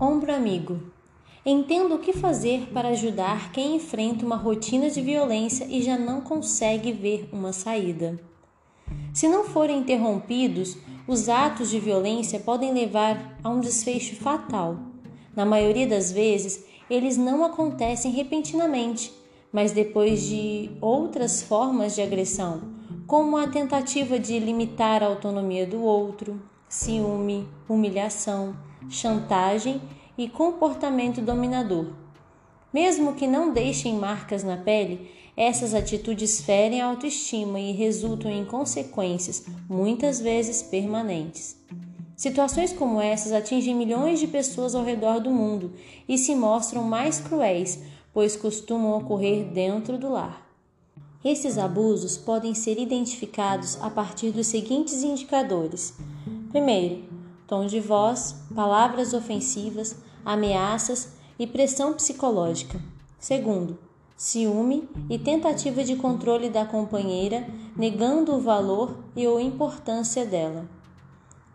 Ombro amigo. Entendo o que fazer para ajudar quem enfrenta uma rotina de violência e já não consegue ver uma saída. Se não forem interrompidos, os atos de violência podem levar a um desfecho fatal. Na maioria das vezes, eles não acontecem repentinamente, mas depois de outras formas de agressão, como a tentativa de limitar a autonomia do outro, ciúme, humilhação, chantagem e comportamento dominador. Mesmo que não deixem marcas na pele, essas atitudes ferem a autoestima e resultam em consequências, muitas vezes permanentes. Situações como essas atingem milhões de pessoas ao redor do mundo e se mostram mais cruéis, pois costumam ocorrer dentro do lar. Esses abusos podem ser identificados a partir dos seguintes indicadores: primeiro, tom de voz, palavras ofensivas, ameaças e pressão psicológica. Segundo, ciúme e tentativa de controle da companheira, negando o valor e ou importância dela.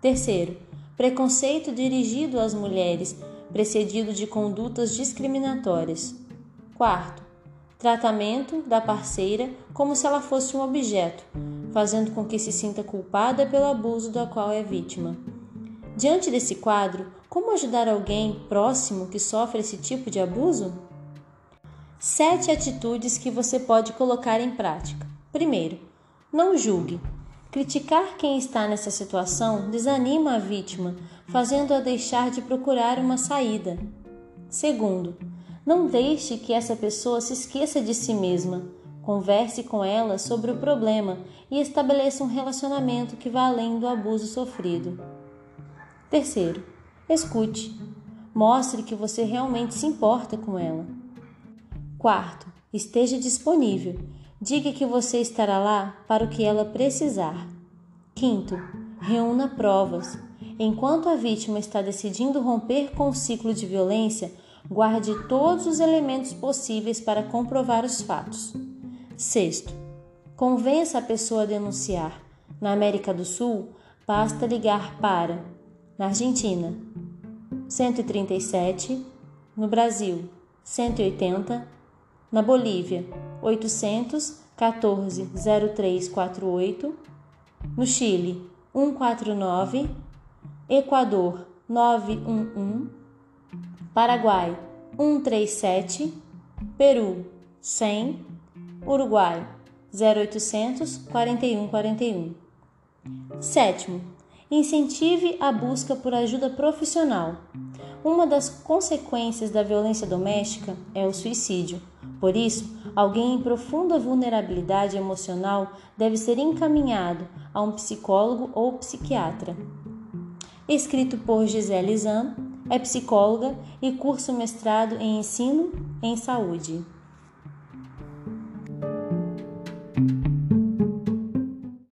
Terceiro, preconceito dirigido às mulheres, precedido de condutas discriminatórias. Quarto, tratamento da parceira como se ela fosse um objeto, fazendo com que se sinta culpada pelo abuso do qual é vítima. Diante desse quadro, como ajudar alguém próximo que sofre esse tipo de abuso? Sete atitudes que você pode colocar em prática. Primeiro, não julgue. Criticar quem está nessa situação desanima a vítima, fazendo-a deixar de procurar uma saída. Segundo, não deixe que essa pessoa se esqueça de si mesma. Converse com ela sobre o problema e estabeleça um relacionamento que vá além do abuso sofrido. Terceiro, escute. Mostre que você realmente se importa com ela. Quarto, esteja disponível. Diga que você estará lá para o que ela precisar. Quinto, reúna provas. Enquanto a vítima está decidindo romper com o ciclo de violência, guarde todos os elementos possíveis para comprovar os fatos. Sexto, convença a pessoa a denunciar. Na América do Sul, basta ligar para, na Argentina, 137, no Brasil, 180 na Bolívia, 814 0348, no Chile, 149, Equador, 911, Paraguai, 137, Peru, 100, Uruguai, 0800 4141. Sétimo, incentive a busca por ajuda profissional. Uma das consequências da violência doméstica é o suicídio. Por isso, alguém em profunda vulnerabilidade emocional deve ser encaminhado a um psicólogo ou psiquiatra. Escrito por Gisele Zan, é psicóloga e curso mestrado em ensino em saúde.